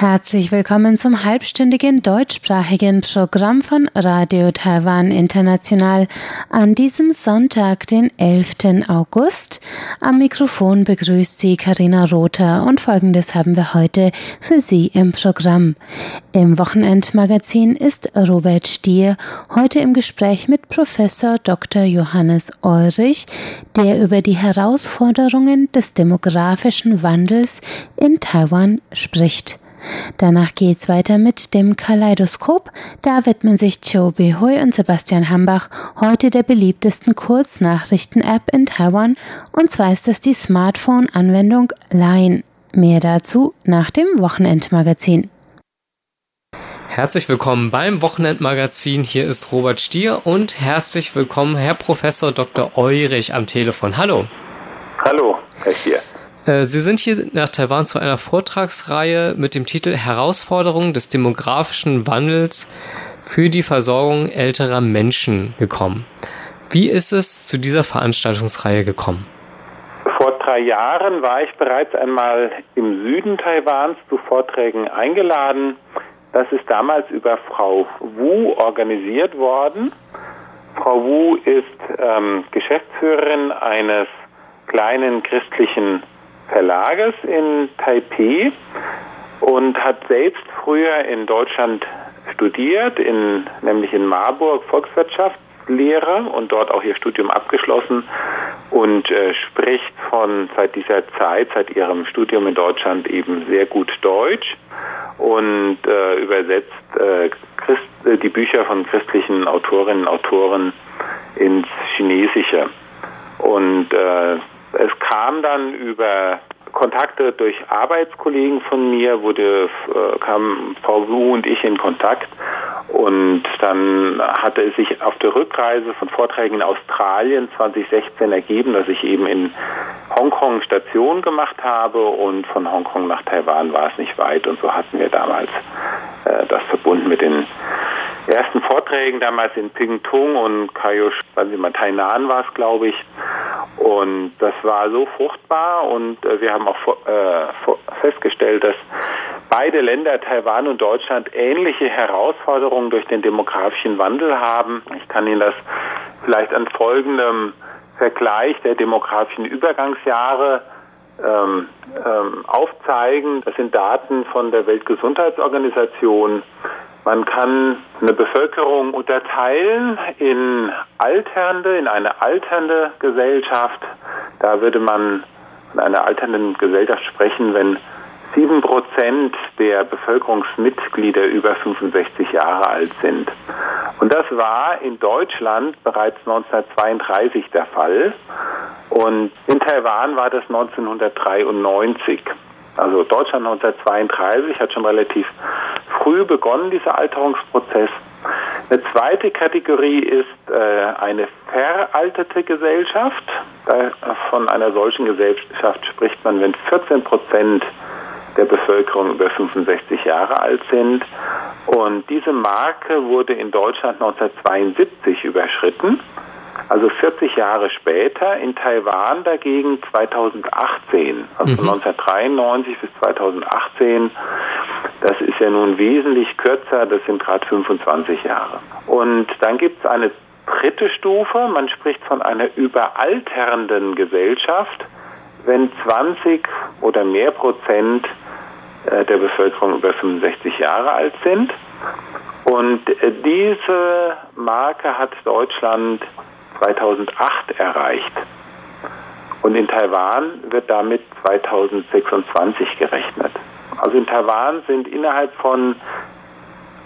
Herzlich willkommen zum halbstündigen deutschsprachigen Programm von Radio Taiwan International an diesem Sonntag, den 11. August. Am Mikrofon begrüßt Sie Karina Rother und folgendes haben wir heute für Sie im Programm. Im Wochenendmagazin ist Robert Stier heute im Gespräch mit Professor Dr. Johannes Eurich, der über die Herausforderungen des demografischen Wandels in Taiwan spricht. Danach geht's weiter mit dem Kaleidoskop. Da widmen sich Joe Behui und Sebastian Hambach heute der beliebtesten Kurznachrichten-App in Taiwan. Und zwar ist das die Smartphone-Anwendung Line. Mehr dazu nach dem Wochenendmagazin. Herzlich willkommen beim Wochenendmagazin. Hier ist Robert Stier und herzlich willkommen Herr Professor Dr. Eurich am Telefon. Hallo. Hallo, Herr Stier. Äh, Sie sind hier nach Taiwan zu einer Vortragsreihe mit dem Titel Herausforderungen des demografischen Wandels für die Versorgung älterer Menschen gekommen. Wie ist es zu dieser Veranstaltungsreihe gekommen? Vor drei Jahren war ich bereits einmal im Süden Taiwans zu Vorträgen eingeladen. Das ist damals über Frau Wu organisiert worden. Frau Wu ist ähm, Geschäftsführerin eines kleinen christlichen Verlages in Taipei und hat selbst früher in Deutschland studiert, in, nämlich in Marburg Volkswirtschaftslehre und dort auch ihr Studium abgeschlossen und äh, spricht von seit dieser Zeit, seit ihrem Studium in Deutschland eben sehr gut Deutsch und äh, übersetzt äh, Christ, äh, die Bücher von christlichen Autorinnen und Autoren ins Chinesische. Und äh, es kam dann über Kontakte durch Arbeitskollegen von mir, wurde, äh, kam Frau Wu und ich in Kontakt. Und dann hatte es sich auf der Rückreise von Vorträgen in Australien 2016 ergeben, dass ich eben in Hongkong Station gemacht habe. Und von Hongkong nach Taiwan war es nicht weit. Und so hatten wir damals das verbunden mit den ersten Vorträgen damals in Pingtung und Kaiush, sagen Sie mal, Tainan war es, glaube ich. Und das war so fruchtbar und äh, wir haben auch äh, festgestellt, dass beide Länder, Taiwan und Deutschland, ähnliche Herausforderungen durch den demografischen Wandel haben. Ich kann Ihnen das vielleicht an folgendem Vergleich der demografischen Übergangsjahre ähm, ähm, aufzeigen. Das sind Daten von der Weltgesundheitsorganisation. Man kann eine Bevölkerung unterteilen in alternde, in eine alternde Gesellschaft. Da würde man von einer alternden Gesellschaft sprechen, wenn sieben Prozent der Bevölkerungsmitglieder über 65 Jahre alt sind. Und das war in Deutschland bereits 1932 der Fall. Und in Taiwan war das 1993. Also Deutschland 1932 hat schon relativ früh begonnen, dieser Alterungsprozess. Eine zweite Kategorie ist äh, eine veraltete Gesellschaft. Da, von einer solchen Gesellschaft spricht man, wenn 14 Prozent der Bevölkerung über 65 Jahre alt sind. Und diese Marke wurde in Deutschland 1972 überschritten. Also 40 Jahre später, in Taiwan dagegen 2018, also mhm. 1993 bis 2018, das ist ja nun wesentlich kürzer, das sind gerade 25 Jahre. Und dann gibt es eine dritte Stufe, man spricht von einer überalternden Gesellschaft, wenn 20 oder mehr Prozent der Bevölkerung über 65 Jahre alt sind. Und äh, diese Marke hat Deutschland 2008 erreicht. Und in Taiwan wird damit 2026 gerechnet. Also in Taiwan sind innerhalb von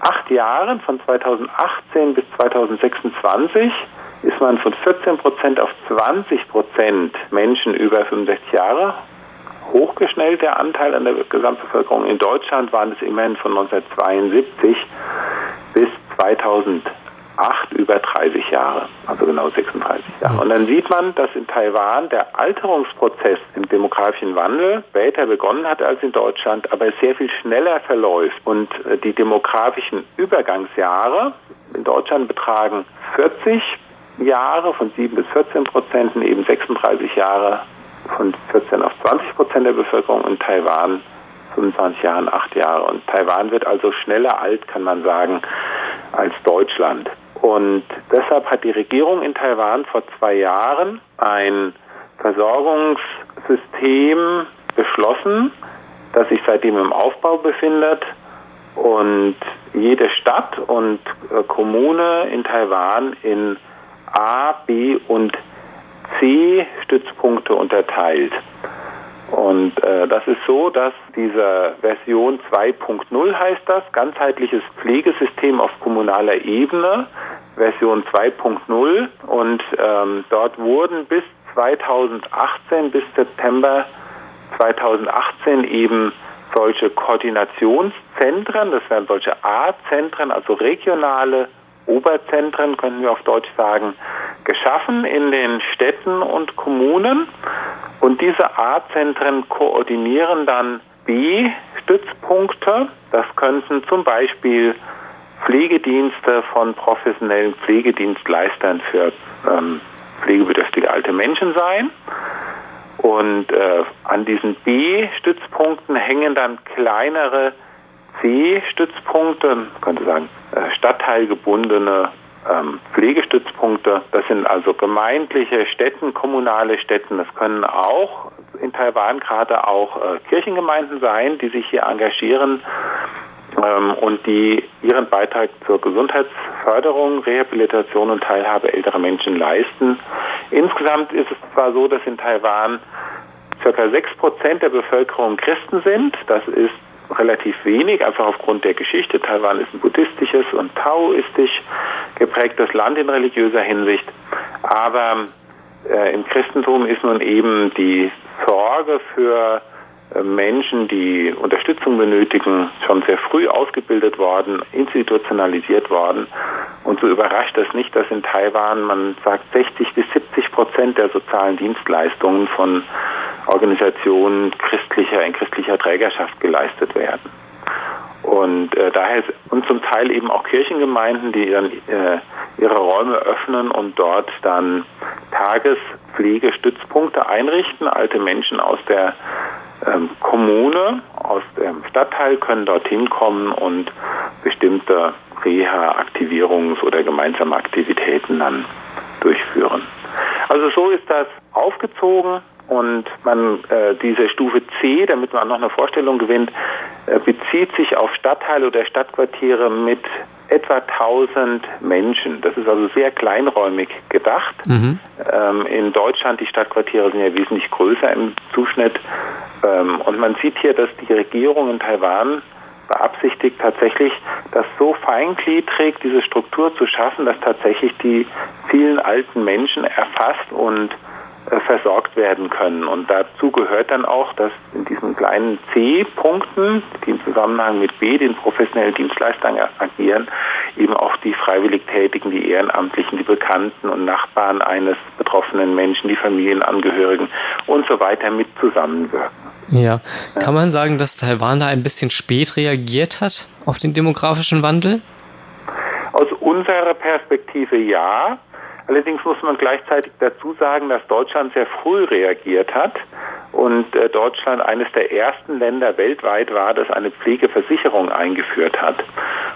acht Jahren, von 2018 bis 2026, ist man von 14 Prozent auf 20 Prozent Menschen über 65 Jahre hochgeschnellt, der Anteil an der Gesamtbevölkerung. In Deutschland waren es immerhin von 1972 bis 2008 über 30 Jahre, also genau 36 Jahre. Und dann sieht man, dass in Taiwan der Alterungsprozess im demografischen Wandel später begonnen hat als in Deutschland, aber sehr viel schneller verläuft. Und äh, die demografischen Übergangsjahre in Deutschland betragen 40 Jahre von 7 bis 14 Prozent, eben 36 Jahre von 14 auf 20 Prozent der Bevölkerung in Taiwan 25 Jahren, 8 Jahre. Und Taiwan wird also schneller alt, kann man sagen, als Deutschland. Und deshalb hat die Regierung in Taiwan vor zwei Jahren ein Versorgungssystem beschlossen, das sich seitdem im Aufbau befindet. Und jede Stadt und äh, Kommune in Taiwan in A, B und C Stützpunkte unterteilt. Und äh, das ist so, dass diese Version 2.0 heißt das, ganzheitliches Pflegesystem auf kommunaler Ebene, Version 2.0. Und ähm, dort wurden bis 2018, bis September 2018 eben solche Koordinationszentren, das wären solche A-Zentren, also regionale Oberzentren, könnten wir auf Deutsch sagen, geschaffen in den Städten und Kommunen. Und diese A-Zentren koordinieren dann B-Stützpunkte. Das könnten zum Beispiel Pflegedienste von professionellen Pflegedienstleistern für ähm, pflegebedürftige alte Menschen sein. Und äh, an diesen B-Stützpunkten hängen dann kleinere C-Stützpunkte, man könnte sagen äh, stadtteilgebundene ähm, Pflegestützpunkte. Das sind also gemeindliche Städten, kommunale Städten. Das können auch in Taiwan gerade auch äh, Kirchengemeinden sein, die sich hier engagieren ähm, und die ihren Beitrag zur Gesundheitsförderung, Rehabilitation und Teilhabe älterer Menschen leisten. Insgesamt ist es zwar so, dass in Taiwan sechs Prozent der Bevölkerung Christen sind. Das ist relativ wenig, einfach aufgrund der Geschichte. Taiwan ist ein buddhistisches und taoistisch geprägtes Land in religiöser Hinsicht. Aber äh, im Christentum ist nun eben die Sorge für Menschen, die Unterstützung benötigen, schon sehr früh ausgebildet worden, institutionalisiert worden. Und so überrascht es nicht, dass in Taiwan, man sagt, 60 bis 70 Prozent der sozialen Dienstleistungen von Organisationen christlicher, in christlicher Trägerschaft geleistet werden. Und äh, daher und zum Teil eben auch Kirchengemeinden, die dann äh, ihre Räume öffnen und dort dann Tagespflegestützpunkte einrichten. Alte Menschen aus der ähm, Kommune, aus dem Stadtteil können dorthin kommen und bestimmte Reha-Aktivierungs- oder gemeinsame Aktivitäten dann durchführen. Also so ist das aufgezogen und man äh, diese Stufe C, damit man noch eine Vorstellung gewinnt, äh, bezieht sich auf Stadtteile oder Stadtquartiere mit etwa 1000 Menschen. Das ist also sehr kleinräumig gedacht. Mhm. Ähm, in Deutschland die Stadtquartiere sind ja wesentlich größer im Zuschnitt. Ähm, und man sieht hier, dass die Regierung in Taiwan beabsichtigt tatsächlich, das so feingliedrig, diese Struktur zu schaffen, dass tatsächlich die vielen alten Menschen erfasst und versorgt werden können. Und dazu gehört dann auch, dass in diesen kleinen C-Punkten, die im Zusammenhang mit B, den professionellen Dienstleistern agieren, eben auch die freiwillig Tätigen, die Ehrenamtlichen, die Bekannten und Nachbarn eines betroffenen Menschen, die Familienangehörigen und so weiter mit zusammenwirken. Ja, kann man sagen, dass Taiwan da ein bisschen spät reagiert hat auf den demografischen Wandel? Aus unserer Perspektive ja. Allerdings muss man gleichzeitig dazu sagen, dass Deutschland sehr früh reagiert hat und äh, Deutschland eines der ersten Länder weltweit war, das eine Pflegeversicherung eingeführt hat.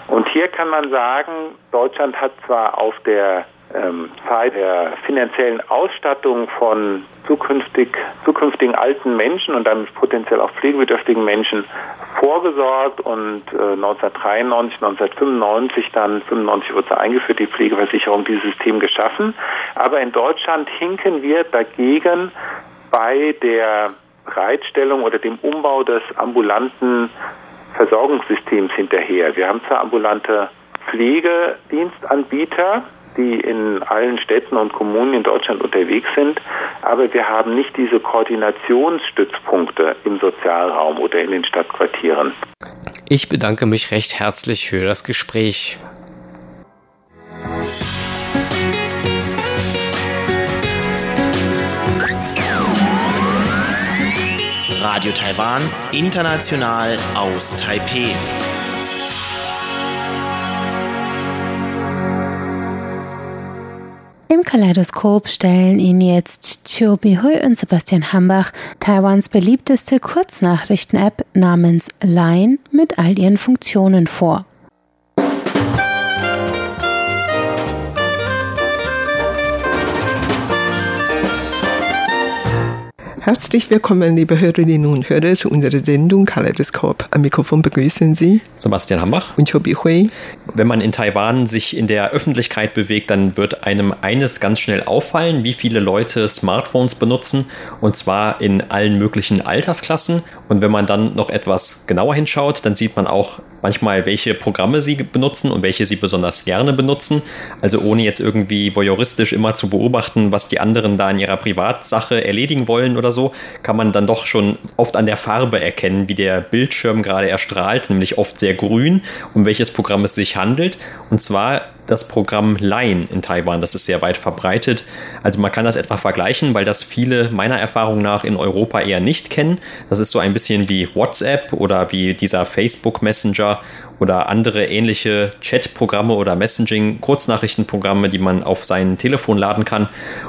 Und hier kann man sagen, Deutschland hat zwar auf der Zeit der finanziellen Ausstattung von zukünftig, zukünftigen alten Menschen und damit potenziell auch pflegebedürftigen Menschen vorgesorgt und äh, 1993, 1995 dann 95 wurde sie eingeführt, die Pflegeversicherung, dieses System geschaffen. Aber in Deutschland hinken wir dagegen bei der Bereitstellung oder dem Umbau des ambulanten Versorgungssystems hinterher. Wir haben zwar ambulante Pflegedienstanbieter, die in allen Städten und Kommunen in Deutschland unterwegs sind. Aber wir haben nicht diese Koordinationsstützpunkte im Sozialraum oder in den Stadtquartieren. Ich bedanke mich recht herzlich für das Gespräch. Radio Taiwan, international aus Taipei. Kaleidoskop stellen Ihnen jetzt Chiu Bihui und Sebastian Hambach Taiwans beliebteste Kurznachrichten-App namens Line mit all ihren Funktionen vor. Herzlich willkommen, liebe Hörerinnen und Hörer, zu unserer Sendung Kaleidoskop. Am Mikrofon begrüßen Sie Sebastian Hambach und Chobi Hui. Wenn man in Taiwan sich in der Öffentlichkeit bewegt, dann wird einem eines ganz schnell auffallen, wie viele Leute Smartphones benutzen und zwar in allen möglichen Altersklassen. Und wenn man dann noch etwas genauer hinschaut, dann sieht man auch manchmal, welche Programme sie benutzen und welche sie besonders gerne benutzen. Also ohne jetzt irgendwie voyeuristisch immer zu beobachten, was die anderen da in ihrer Privatsache erledigen wollen oder so, kann man dann doch schon oft an der Farbe erkennen, wie der Bildschirm gerade erstrahlt, nämlich oft sehr grün, um welches Programm es sich handelt. Und zwar das Programm Line in Taiwan. Das ist sehr weit verbreitet. Also man kann das etwa vergleichen, weil das viele meiner Erfahrung nach in Europa eher nicht kennen. Das ist so ein bisschen wie WhatsApp oder wie dieser Facebook Messenger oder andere ähnliche Chat-Programme oder Messaging-Kurznachrichtenprogramme, die man auf sein Telefon laden kann.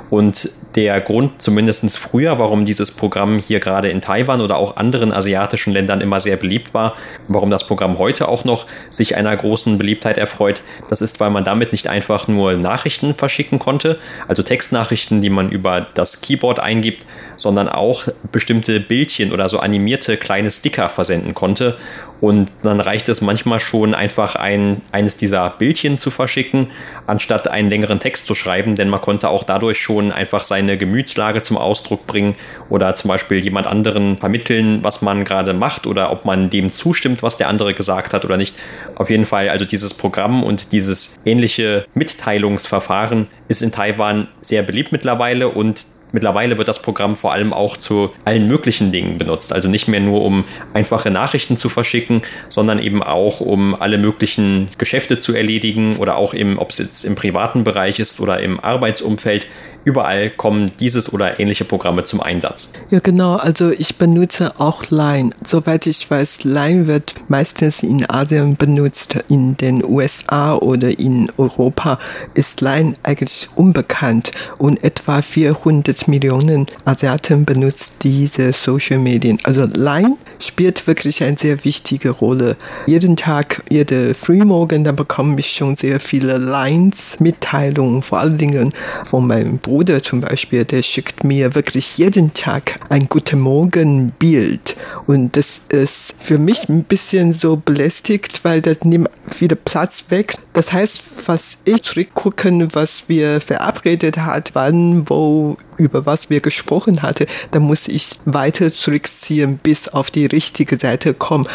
Und der Grund, zumindest früher, warum dieses Programm hier gerade in Taiwan oder auch anderen asiatischen Ländern immer sehr beliebt war, warum das Programm heute auch noch sich einer großen Beliebtheit erfreut, das ist, weil man damit nicht einfach nur Nachrichten verschicken konnte, also Textnachrichten, die man über das Keyboard eingibt, sondern auch bestimmte Bildchen oder so animierte kleine Sticker versenden konnte. Und dann reicht es manchmal schon einfach ein, eines dieser Bildchen zu verschicken, anstatt einen längeren Text zu schreiben, denn man konnte auch dadurch schon einfach seine Gemütslage zum Ausdruck bringen oder zum Beispiel jemand anderen vermitteln, was man gerade macht oder ob man dem zustimmt, was der andere gesagt hat oder nicht. Auf jeden Fall, also dieses Programm und dieses ähnliche Mitteilungsverfahren ist in Taiwan sehr beliebt mittlerweile und Mittlerweile wird das Programm vor allem auch zu allen möglichen Dingen benutzt. Also nicht mehr nur, um einfache Nachrichten zu verschicken, sondern eben auch, um alle möglichen Geschäfte zu erledigen oder auch ob es jetzt im privaten Bereich ist oder im Arbeitsumfeld. Überall kommen dieses oder ähnliche Programme zum Einsatz. Ja, genau. Also ich benutze auch Line. Soweit ich weiß, Line wird meistens in Asien benutzt. In den USA oder in Europa ist Line eigentlich unbekannt und etwa 400 Millionen Asiaten benutzen diese Social Medien. Also Line spielt wirklich eine sehr wichtige Rolle. Jeden Tag, jede Frühmorgen, da bekomme ich schon sehr viele Lines, Mitteilungen, vor allen Dingen von meinem Bruder zum Beispiel, der schickt mir wirklich jeden Tag ein Guten Morgen Bild. Und das ist für mich ein bisschen so belästigt, weil das nimmt viel Platz weg. Das heißt, was ich zurückgucken, was wir verabredet hat, wann, wo, über was wir gesprochen hatten, da muss ich weiter zurückziehen, bis auf die richtige Seite kommen.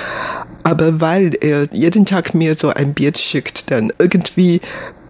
Aber weil er jeden Tag mir so ein Bild schickt, dann irgendwie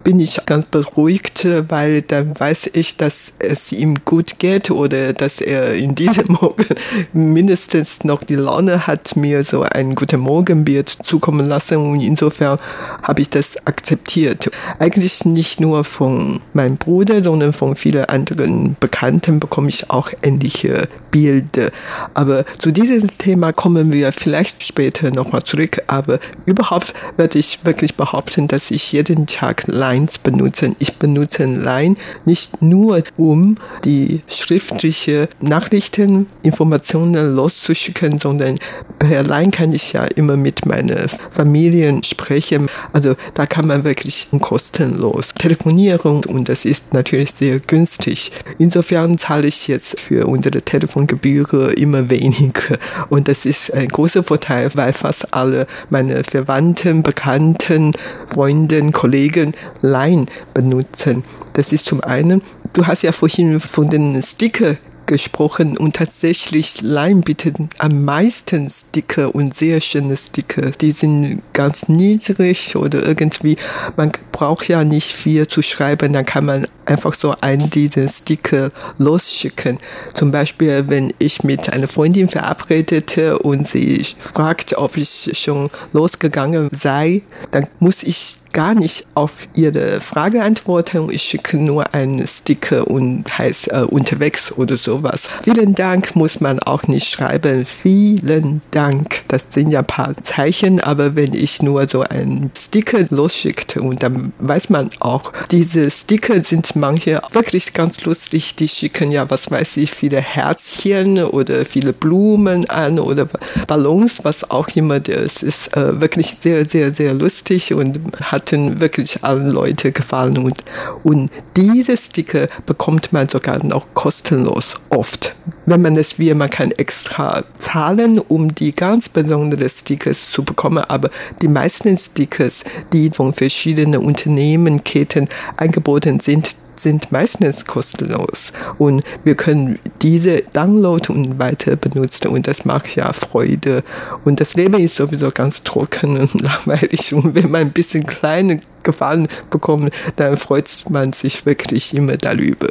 bin ich ganz beruhigt, weil dann weiß ich, dass es ihm gut geht oder dass er in diesem Morgen mindestens noch die Laune hat, mir so ein guten Morgenbild zukommen lassen und insofern habe ich das akzeptiert. Eigentlich nicht nur von meinem Bruder, sondern von vielen anderen Bekannten bekomme ich auch ähnliche Bilder. Aber zu diesem Thema kommen wir vielleicht später nochmal zurück, aber überhaupt werde ich wirklich behaupten, dass ich jeden Tag Lines benutzen. Ich benutze Line nicht nur, um die schriftliche Nachrichten, Informationen loszuschicken, sondern per Line kann ich ja immer mit meiner Familie sprechen. Also da kann man wirklich kostenlos telefonieren und das ist natürlich sehr günstig. Insofern zahle ich jetzt für unsere Telefongebühr immer weniger und das ist ein großer Vorteil, weil fast alle meine Verwandten, Bekannten, Freunde, Kollegen Line benutzen. Das ist zum einen, du hast ja vorhin von den Sticker gesprochen und tatsächlich Line bietet am meisten Sticker und sehr schöne Sticker. Die sind ganz niedrig oder irgendwie, man braucht ja nicht viel zu schreiben, dann kann man einfach so einen diesen Sticker losschicken. Zum Beispiel, wenn ich mit einer Freundin verabredete und sie fragt, ob ich schon losgegangen sei, dann muss ich gar nicht auf Ihre Frage antworten. Ich schicke nur einen Sticker und heißt äh, unterwegs oder sowas. Vielen Dank muss man auch nicht schreiben. Vielen Dank. Das sind ja ein paar Zeichen, aber wenn ich nur so einen Sticker losschicke und dann weiß man auch, diese Sticker sind manche wirklich ganz lustig. Die schicken ja, was weiß ich, viele Herzchen oder viele Blumen an oder Ballons, was auch immer. Das ist äh, wirklich sehr, sehr, sehr lustig und hat hatten wirklich allen Leute gefallen. Und, und diese Sticker bekommt man sogar noch kostenlos oft. Wenn man es will, man kann extra zahlen, um die ganz besonderen Stickers zu bekommen. Aber die meisten Stickers, die von verschiedenen Unternehmenketten angeboten sind, sind meistens kostenlos. Und wir können diese downloaden und weiter benutzen. Und das macht ja Freude. Und das Leben ist sowieso ganz trocken und langweilig. Und wenn man ein bisschen kleine Gefallen bekommt, dann freut man sich wirklich immer darüber.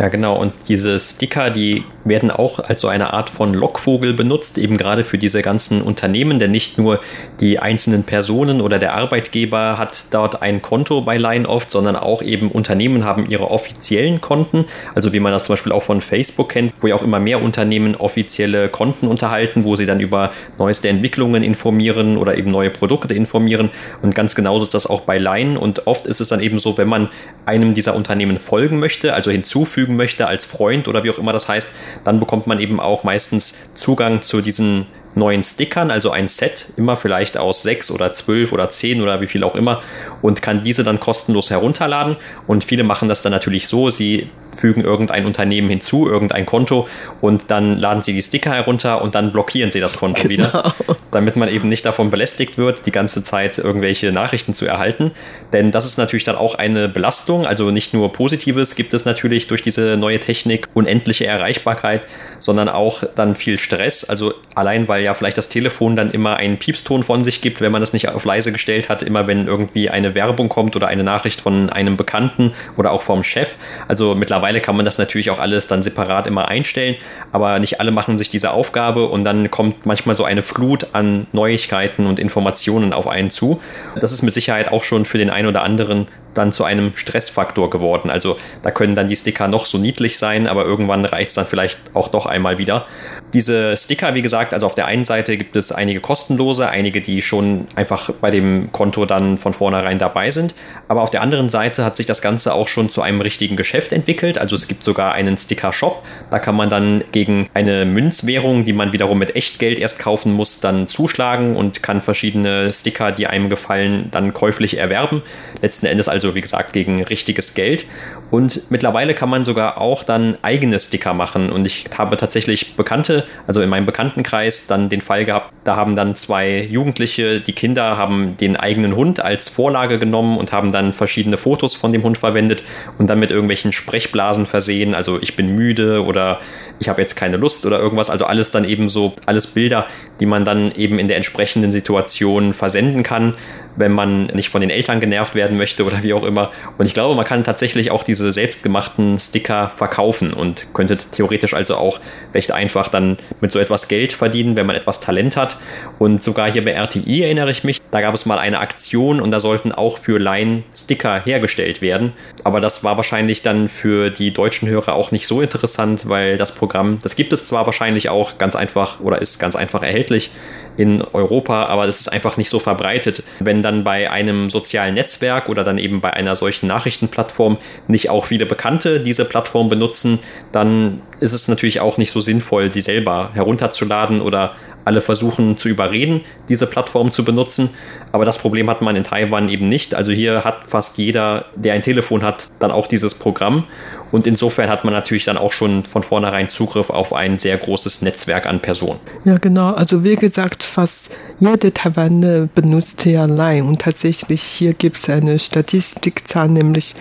Ja, genau. Und diese Sticker, die werden auch als so eine Art von Lockvogel benutzt, eben gerade für diese ganzen Unternehmen, denn nicht nur die einzelnen Personen oder der Arbeitgeber hat dort ein Konto bei Line oft, sondern auch eben Unternehmen haben ihre offiziellen Konten, also wie man das zum Beispiel auch von Facebook kennt, wo ja auch immer mehr Unternehmen offizielle Konten unterhalten, wo sie dann über neueste Entwicklungen informieren oder eben neue Produkte informieren. Und ganz genauso ist das auch bei Line. Und oft ist es dann eben so, wenn man einem dieser Unternehmen folgen möchte, also hinzufügen hinzufügen möchte als Freund oder wie auch immer das heißt, dann bekommt man eben auch meistens Zugang zu diesen neuen Stickern, also ein Set, immer vielleicht aus sechs oder zwölf oder zehn oder wie viel auch immer, und kann diese dann kostenlos herunterladen. Und viele machen das dann natürlich so, sie fügen irgendein Unternehmen hinzu, irgendein Konto und dann laden sie die Sticker herunter und dann blockieren sie das Konto genau. wieder, damit man eben nicht davon belästigt wird, die ganze Zeit irgendwelche Nachrichten zu erhalten. Denn das ist natürlich dann auch eine Belastung, also nicht nur Positives gibt es natürlich durch diese neue Technik, unendliche Erreichbarkeit, sondern auch dann viel Stress. Also allein weil ja vielleicht das Telefon dann immer einen Piepston von sich gibt, wenn man das nicht auf leise gestellt hat, immer wenn irgendwie eine Werbung kommt oder eine Nachricht von einem Bekannten oder auch vom Chef. Also mittlerweile Mittlerweile kann man das natürlich auch alles dann separat immer einstellen, aber nicht alle machen sich diese Aufgabe und dann kommt manchmal so eine Flut an Neuigkeiten und Informationen auf einen zu. Das ist mit Sicherheit auch schon für den einen oder anderen dann zu einem Stressfaktor geworden. Also da können dann die Sticker noch so niedlich sein, aber irgendwann reicht es dann vielleicht auch doch einmal wieder. Diese Sticker, wie gesagt, also auf der einen Seite gibt es einige kostenlose, einige, die schon einfach bei dem Konto dann von vornherein dabei sind. Aber auf der anderen Seite hat sich das Ganze auch schon zu einem richtigen Geschäft entwickelt. Also es gibt sogar einen Sticker-Shop. Da kann man dann gegen eine Münzwährung, die man wiederum mit Echtgeld erst kaufen muss, dann zuschlagen und kann verschiedene Sticker, die einem gefallen, dann käuflich erwerben. Letzten Endes also also wie gesagt gegen richtiges Geld. Und mittlerweile kann man sogar auch dann eigene Sticker machen. Und ich habe tatsächlich Bekannte, also in meinem Bekanntenkreis, dann den Fall gehabt, da haben dann zwei Jugendliche, die Kinder haben den eigenen Hund als Vorlage genommen und haben dann verschiedene Fotos von dem Hund verwendet und dann mit irgendwelchen Sprechblasen versehen. Also ich bin müde oder ich habe jetzt keine Lust oder irgendwas. Also alles dann eben so, alles Bilder, die man dann eben in der entsprechenden Situation versenden kann wenn man nicht von den Eltern genervt werden möchte oder wie auch immer. Und ich glaube, man kann tatsächlich auch diese selbstgemachten Sticker verkaufen und könnte theoretisch also auch recht einfach dann mit so etwas Geld verdienen, wenn man etwas Talent hat. Und sogar hier bei RTI erinnere ich mich, da gab es mal eine Aktion und da sollten auch für Laien Sticker hergestellt werden. Aber das war wahrscheinlich dann für die deutschen Hörer auch nicht so interessant, weil das Programm, das gibt es zwar wahrscheinlich auch ganz einfach oder ist ganz einfach erhältlich in Europa, aber das ist einfach nicht so verbreitet. Wenn dann bei einem sozialen Netzwerk oder dann eben bei einer solchen Nachrichtenplattform nicht auch viele Bekannte diese Plattform benutzen, dann ist es natürlich auch nicht so sinnvoll, sie selber herunterzuladen oder alle versuchen zu überreden, diese Plattform zu benutzen. Aber das Problem hat man in Taiwan eben nicht. Also hier hat fast jeder, der ein Telefon hat, dann auch dieses Programm. Und insofern hat man natürlich dann auch schon von vornherein Zugriff auf ein sehr großes Netzwerk an Personen. Ja, genau. Also wie gesagt, fast jede Taiwaner benutzt ja Line. Und tatsächlich hier gibt es eine Statistikzahl, nämlich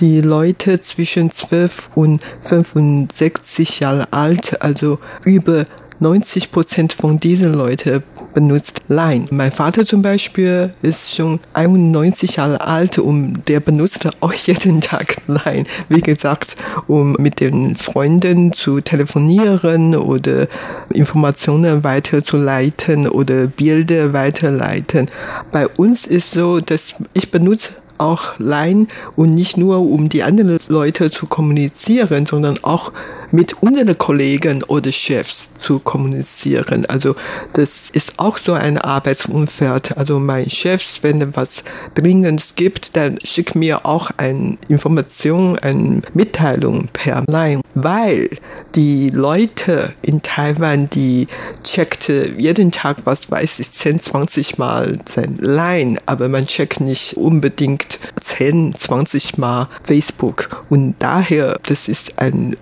die Leute zwischen 12 und 65 Jahre alt, also über 90 Prozent von diesen Leuten benutzt Line. Mein Vater zum Beispiel ist schon 91 Jahre alt und der benutzt auch jeden Tag Line. Wie gesagt, um mit den Freunden zu telefonieren oder Informationen weiterzuleiten oder Bilder weiterleiten. Bei uns ist so, dass ich benutze auch Line und nicht nur um die anderen Leute zu kommunizieren, sondern auch mit unseren Kollegen oder Chefs zu kommunizieren. Also das ist auch so ein Arbeitsumfeld. Also mein Chef, wenn es was Dringendes gibt, dann schickt mir auch eine Information, eine Mitteilung per Line, weil die Leute in Taiwan, die checkt jeden Tag, was weiß ich, 10, 20 Mal sein Line, aber man checkt nicht unbedingt 10, 20 Mal Facebook. Und daher, das ist ein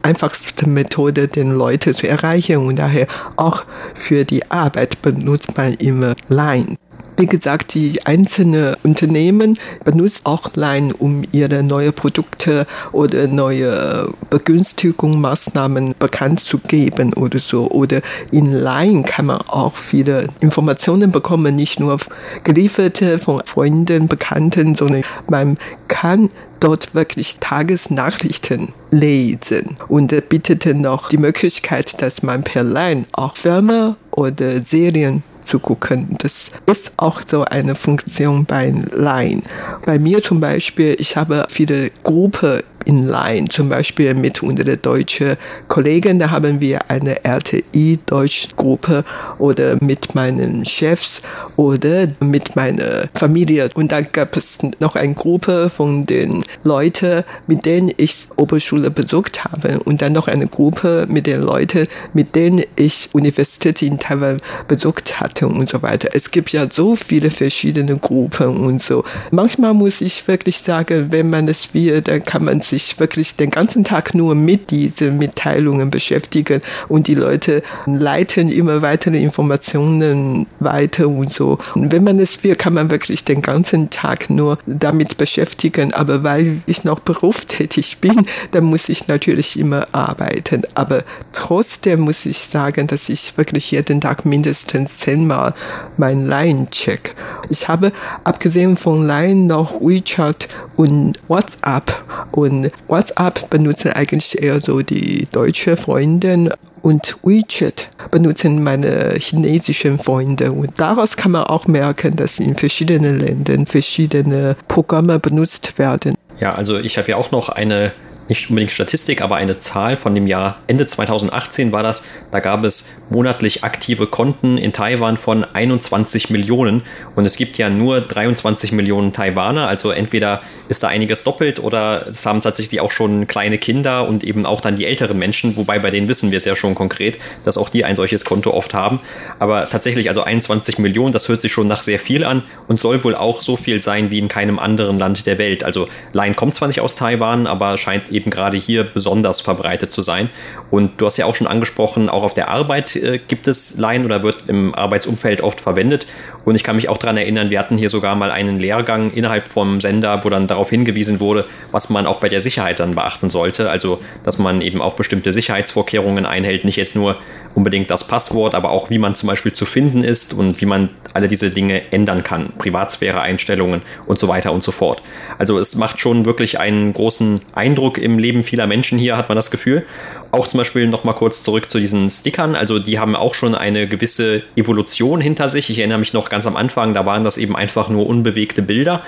Methode, den Leute zu erreichen und daher auch für die Arbeit benutzt man immer Line. Wie gesagt, die einzelnen Unternehmen benutzen auch Line, um ihre neuen Produkte oder neue Begünstigungsmaßnahmen bekannt zu geben oder so. Oder in Line kann man auch viele Informationen bekommen, nicht nur gelieferte von Freunden, Bekannten, sondern man kann dort wirklich Tagesnachrichten lesen und bietet noch die Möglichkeit, dass man per Line auch Filme oder Serien zu gucken. Das ist auch so eine Funktion bei Line. Bei mir zum Beispiel, ich habe viele Gruppen in Line, zum Beispiel mit unseren deutschen Kollegen, da haben wir eine RTI-Deutschgruppe oder mit meinen Chefs oder mit meiner Familie. Und dann gab es noch eine Gruppe von den Leuten, mit denen ich Oberschule besucht habe und dann noch eine Gruppe mit den Leuten, mit denen ich Universität in Taiwan besucht hatte und so weiter. Es gibt ja so viele verschiedene Gruppen und so. Manchmal muss ich wirklich sagen, wenn man es will, dann kann man sich wirklich den ganzen Tag nur mit diesen Mitteilungen beschäftigen und die Leute leiten immer weitere Informationen weiter und so. Und wenn man es will, kann man wirklich den ganzen Tag nur damit beschäftigen. Aber weil ich noch berufstätig bin, dann muss ich natürlich immer arbeiten. Aber trotzdem muss ich sagen, dass ich wirklich jeden Tag mindestens zehnmal mein Line check. Ich habe abgesehen von Line noch WeChat und WhatsApp und WhatsApp benutzen eigentlich eher so die deutsche Freunde und WeChat benutzen meine chinesischen Freunde. Und daraus kann man auch merken, dass in verschiedenen Ländern verschiedene Programme benutzt werden. Ja, also ich habe ja auch noch eine nicht unbedingt Statistik, aber eine Zahl von dem Jahr Ende 2018 war das. Da gab es monatlich aktive Konten in Taiwan von 21 Millionen und es gibt ja nur 23 Millionen Taiwaner. Also entweder ist da einiges doppelt oder es haben tatsächlich auch schon kleine Kinder und eben auch dann die älteren Menschen, wobei bei denen wissen wir es ja schon konkret, dass auch die ein solches Konto oft haben. Aber tatsächlich, also 21 Millionen, das hört sich schon nach sehr viel an und soll wohl auch so viel sein wie in keinem anderen Land der Welt. Also Line kommt zwar nicht aus Taiwan, aber scheint eben eben gerade hier besonders verbreitet zu sein. Und du hast ja auch schon angesprochen, auch auf der Arbeit äh, gibt es Line oder wird im Arbeitsumfeld oft verwendet. Und ich kann mich auch daran erinnern, wir hatten hier sogar mal einen Lehrgang innerhalb vom Sender, wo dann darauf hingewiesen wurde, was man auch bei der Sicherheit dann beachten sollte. Also, dass man eben auch bestimmte Sicherheitsvorkehrungen einhält, nicht jetzt nur unbedingt das Passwort, aber auch wie man zum Beispiel zu finden ist und wie man alle diese Dinge ändern kann. Privatsphäre-Einstellungen und so weiter und so fort. Also es macht schon wirklich einen großen Eindruck im Leben vieler Menschen hier, hat man das Gefühl. Auch zum Beispiel nochmal kurz zurück zu diesen Stickern. Also die haben auch schon eine gewisse Evolution hinter sich. Ich erinnere mich noch ganz am Anfang, da waren das eben einfach nur unbewegte Bilder.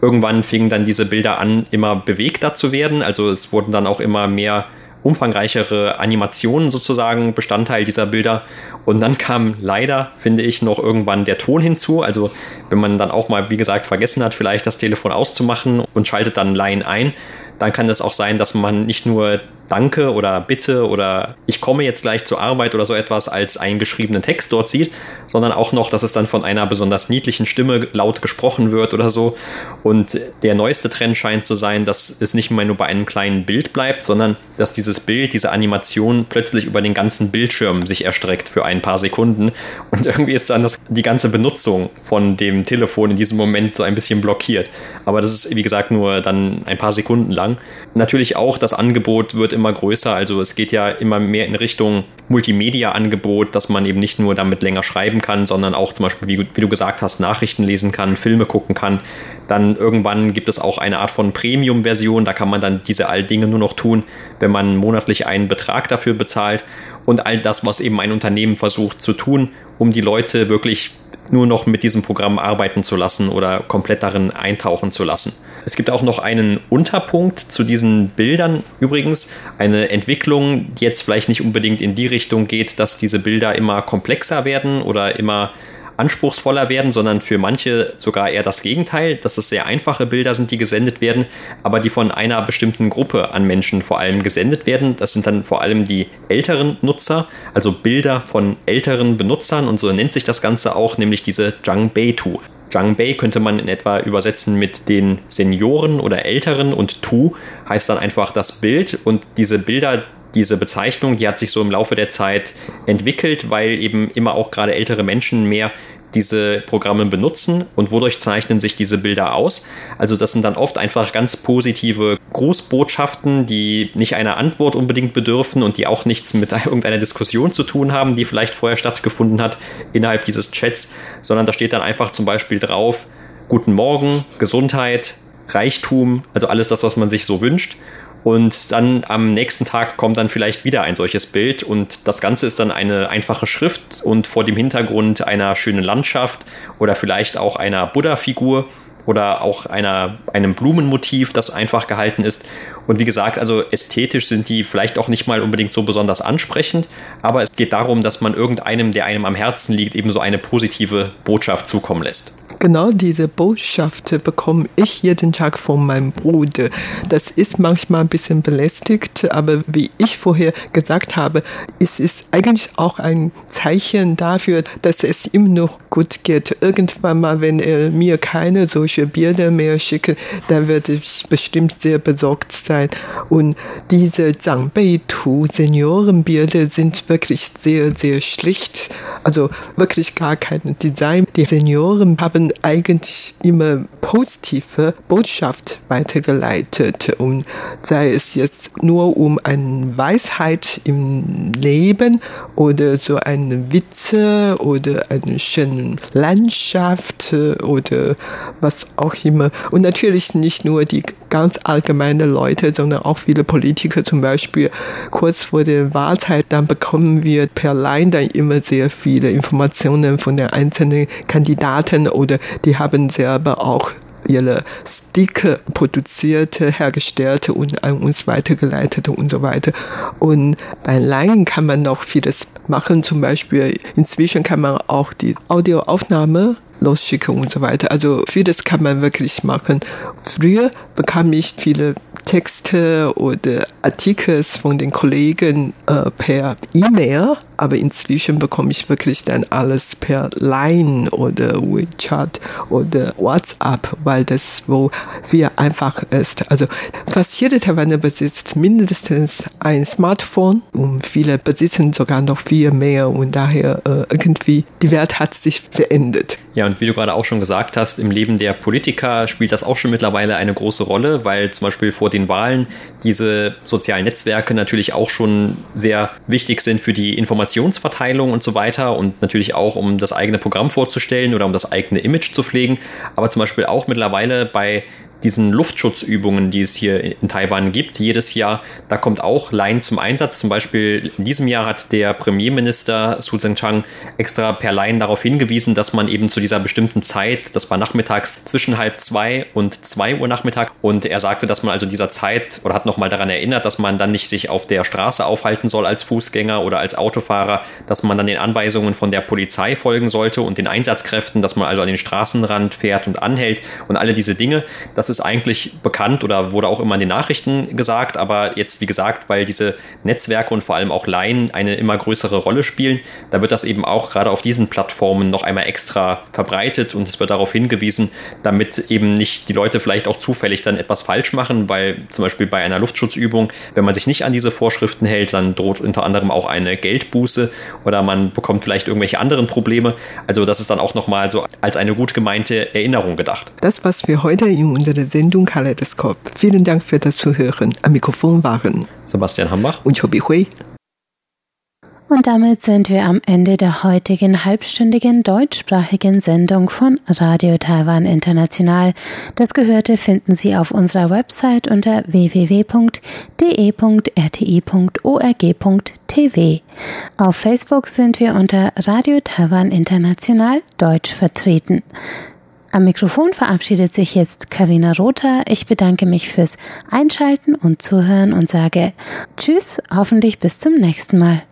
Irgendwann fingen dann diese Bilder an, immer bewegter zu werden. Also es wurden dann auch immer mehr umfangreichere Animationen sozusagen Bestandteil dieser Bilder. Und dann kam leider, finde ich, noch irgendwann der Ton hinzu. Also wenn man dann auch mal, wie gesagt, vergessen hat, vielleicht das Telefon auszumachen und schaltet dann Line ein, dann kann es auch sein, dass man nicht nur Danke oder Bitte oder ich komme jetzt gleich zur Arbeit oder so etwas als eingeschriebenen Text dort sieht, sondern auch noch, dass es dann von einer besonders niedlichen Stimme laut gesprochen wird oder so. Und der neueste Trend scheint zu sein, dass es nicht mehr nur bei einem kleinen Bild bleibt, sondern dass dieses Bild, diese Animation plötzlich über den ganzen Bildschirm sich erstreckt für ein paar Sekunden. Und irgendwie ist dann das, die ganze Benutzung von dem Telefon in diesem Moment so ein bisschen blockiert. Aber das ist, wie gesagt, nur dann ein paar Sekunden lang. Natürlich auch das Angebot wird immer größer. Also es geht ja immer mehr in Richtung Multimedia-Angebot, dass man eben nicht nur damit länger schreiben kann, sondern auch zum Beispiel, wie, wie, du gesagt hast, Nachrichten lesen kann, Filme gucken kann. Dann irgendwann gibt es auch eine Art von Premium-Version, da kann man dann diese all Dinge nur noch tun, wenn man monatlich einen Betrag dafür bezahlt. Und all das, was eben ein Unternehmen versucht zu tun, um die Leute wirklich nur noch mit diesem Programm arbeiten zu lassen oder komplett darin eintauchen zu lassen. Es gibt auch noch einen Unterpunkt zu diesen Bildern übrigens, eine Entwicklung, die jetzt vielleicht nicht unbedingt in die Richtung geht, dass diese Bilder immer komplexer werden oder immer anspruchsvoller werden, sondern für manche sogar eher das Gegenteil, dass es sehr einfache Bilder sind, die gesendet werden, aber die von einer bestimmten Gruppe an Menschen vor allem gesendet werden. Das sind dann vor allem die älteren Nutzer, also Bilder von älteren Benutzern und so nennt sich das Ganze auch, nämlich diese Jangbei-Tu. Jangbei könnte man in etwa übersetzen mit den Senioren oder Älteren und Tu heißt dann einfach das Bild und diese Bilder, diese Bezeichnung, die hat sich so im Laufe der Zeit entwickelt, weil eben immer auch gerade ältere Menschen mehr diese Programme benutzen und wodurch zeichnen sich diese Bilder aus. Also das sind dann oft einfach ganz positive Grußbotschaften, die nicht einer Antwort unbedingt bedürfen und die auch nichts mit irgendeiner Diskussion zu tun haben, die vielleicht vorher stattgefunden hat innerhalb dieses Chats, sondern da steht dann einfach zum Beispiel drauf, guten Morgen, Gesundheit, Reichtum, also alles das, was man sich so wünscht. Und dann am nächsten Tag kommt dann vielleicht wieder ein solches Bild und das Ganze ist dann eine einfache Schrift und vor dem Hintergrund einer schönen Landschaft oder vielleicht auch einer Buddha-Figur oder auch einer, einem Blumenmotiv, das einfach gehalten ist. Und wie gesagt, also ästhetisch sind die vielleicht auch nicht mal unbedingt so besonders ansprechend, aber es geht darum, dass man irgendeinem, der einem am Herzen liegt, eben so eine positive Botschaft zukommen lässt. Genau diese Botschaft bekomme ich jeden Tag von meinem Bruder. Das ist manchmal ein bisschen belästigt, aber wie ich vorher gesagt habe, es ist eigentlich auch ein Zeichen dafür, dass es ihm noch gut geht. Irgendwann mal, wenn er mir keine solche Bilder mehr schickt, dann werde ich bestimmt sehr besorgt sein. Und diese Zhangbei-Tu, Seniorenbilder, sind wirklich sehr, sehr schlicht. Also wirklich gar kein Design. Die Senioren haben eigentlich immer positive Botschaft weitergeleitet. Und sei es jetzt nur um eine Weisheit im Leben oder so eine Witze oder eine schöne Landschaft oder was auch immer. Und natürlich nicht nur die ganz allgemeine Leute, sondern auch viele Politiker. Zum Beispiel kurz vor der Wahlzeit, dann bekommen wir per Line dann immer sehr viele Informationen von den einzelnen Kandidaten oder die haben selber auch ihre Sticker produzierte, hergestellte und an uns weitergeleitete und so weiter. Und bei Line kann man noch vieles machen, zum Beispiel inzwischen kann man auch die Audioaufnahme losschicken und so weiter. Also vieles kann man wirklich machen. Früher bekam ich viele Texte oder Artikel von den Kollegen äh, per E-Mail, aber inzwischen bekomme ich wirklich dann alles per Line oder WeChat oder WhatsApp, weil das wo viel einfach ist. Also fast jeder Taiwaner besitzt mindestens ein Smartphone und viele besitzen sogar noch viel mehr und daher äh, irgendwie die Welt hat sich verändert. Ja, und wie du gerade auch schon gesagt hast, im Leben der Politiker spielt das auch schon mittlerweile eine große Rolle, weil zum Beispiel vor den Wahlen diese sozialen Netzwerke natürlich auch schon sehr wichtig sind für die Informationsverteilung und so weiter und natürlich auch, um das eigene Programm vorzustellen oder um das eigene Image zu pflegen, aber zum Beispiel auch mittlerweile bei diesen Luftschutzübungen, die es hier in Taiwan gibt, jedes Jahr, da kommt auch Line zum Einsatz. Zum Beispiel in diesem Jahr hat der Premierminister Su Tseng-Chang extra per Line darauf hingewiesen, dass man eben zu dieser bestimmten Zeit, das war nachmittags zwischen halb zwei und zwei Uhr Nachmittag, und er sagte, dass man also dieser Zeit oder hat nochmal daran erinnert, dass man dann nicht sich auf der Straße aufhalten soll als Fußgänger oder als Autofahrer, dass man dann den Anweisungen von der Polizei folgen sollte und den Einsatzkräften, dass man also an den Straßenrand fährt und anhält und alle diese Dinge. Das das ist eigentlich bekannt oder wurde auch immer in den Nachrichten gesagt, aber jetzt, wie gesagt, weil diese Netzwerke und vor allem auch Laien eine immer größere Rolle spielen, da wird das eben auch gerade auf diesen Plattformen noch einmal extra verbreitet und es wird darauf hingewiesen, damit eben nicht die Leute vielleicht auch zufällig dann etwas falsch machen, weil zum Beispiel bei einer Luftschutzübung, wenn man sich nicht an diese Vorschriften hält, dann droht unter anderem auch eine Geldbuße oder man bekommt vielleicht irgendwelche anderen Probleme. Also das ist dann auch nochmal so als eine gut gemeinte Erinnerung gedacht. Das, was wir heute in unserer unserer Sendung Kaleidoskop. Vielen Dank für das Zuhören. Am Mikrofon waren Sebastian Hambach und Chobi Hui. Und damit sind wir am Ende der heutigen halbstündigen deutschsprachigen Sendung von Radio Taiwan International. Das Gehörte finden Sie auf unserer Website unter www.de.rti.org.tv. Auf Facebook sind wir unter Radio Taiwan International Deutsch vertreten. Am Mikrofon verabschiedet sich jetzt Karina Rother. Ich bedanke mich fürs Einschalten und Zuhören und sage Tschüss, hoffentlich bis zum nächsten Mal.